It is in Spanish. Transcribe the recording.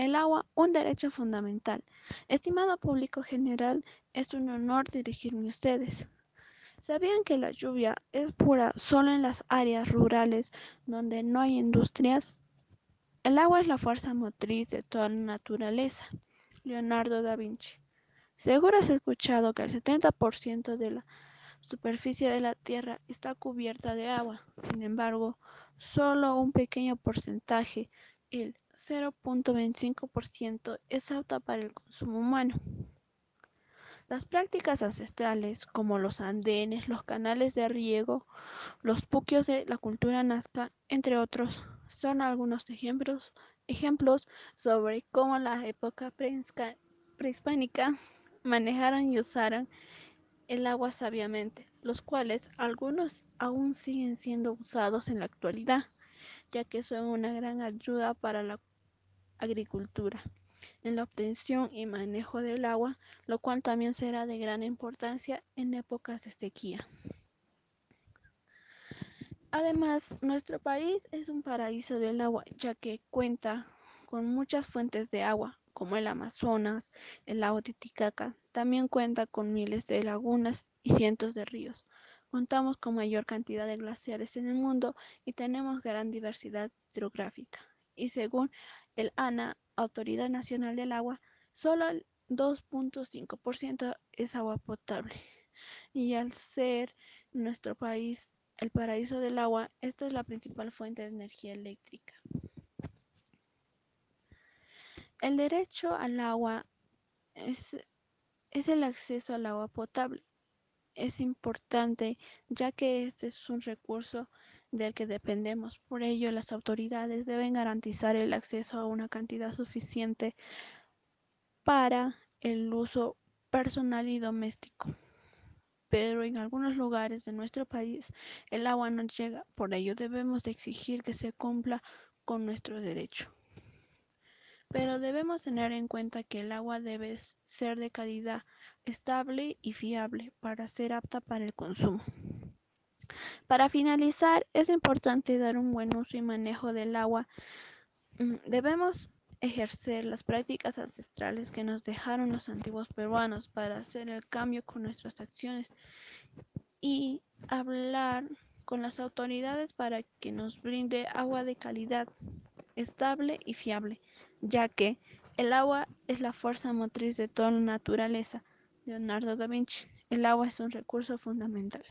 El agua, un derecho fundamental. Estimado público general, es un honor dirigirme a ustedes. ¿Sabían que la lluvia es pura solo en las áreas rurales donde no hay industrias? El agua es la fuerza motriz de toda la naturaleza. Leonardo da Vinci. Seguro has escuchado que el 70% de la superficie de la Tierra está cubierta de agua. Sin embargo, solo un pequeño porcentaje, el 0.25%, es apta para el consumo humano. Las prácticas ancestrales, como los andenes, los canales de riego, los puquios de la cultura nazca, entre otros, son algunos ejemplos, ejemplos sobre cómo la época prehispánica manejaron y usaron el agua sabiamente, los cuales algunos aún siguen siendo usados en la actualidad, ya que son una gran ayuda para la agricultura en la obtención y manejo del agua, lo cual también será de gran importancia en épocas de sequía. Además, nuestro país es un paraíso del agua, ya que cuenta con muchas fuentes de agua, como el Amazonas, el lago Titicaca. También cuenta con miles de lagunas y cientos de ríos. Contamos con mayor cantidad de glaciares en el mundo y tenemos gran diversidad hidrográfica. Y según el ANA, Autoridad Nacional del Agua, solo el 2.5% es agua potable. Y al ser nuestro país el paraíso del agua, esta es la principal fuente de energía eléctrica. El derecho al agua es, es el acceso al agua potable. Es importante ya que este es un recurso del que dependemos. Por ello, las autoridades deben garantizar el acceso a una cantidad suficiente para el uso personal y doméstico. Pero en algunos lugares de nuestro país el agua no llega, por ello debemos exigir que se cumpla con nuestro derecho. Pero debemos tener en cuenta que el agua debe ser de calidad estable y fiable para ser apta para el consumo. Para finalizar, es importante dar un buen uso y manejo del agua. Mm, debemos ejercer las prácticas ancestrales que nos dejaron los antiguos peruanos para hacer el cambio con nuestras acciones y hablar con las autoridades para que nos brinde agua de calidad, estable y fiable, ya que el agua es la fuerza motriz de toda la naturaleza. Leonardo da Vinci, el agua es un recurso fundamental.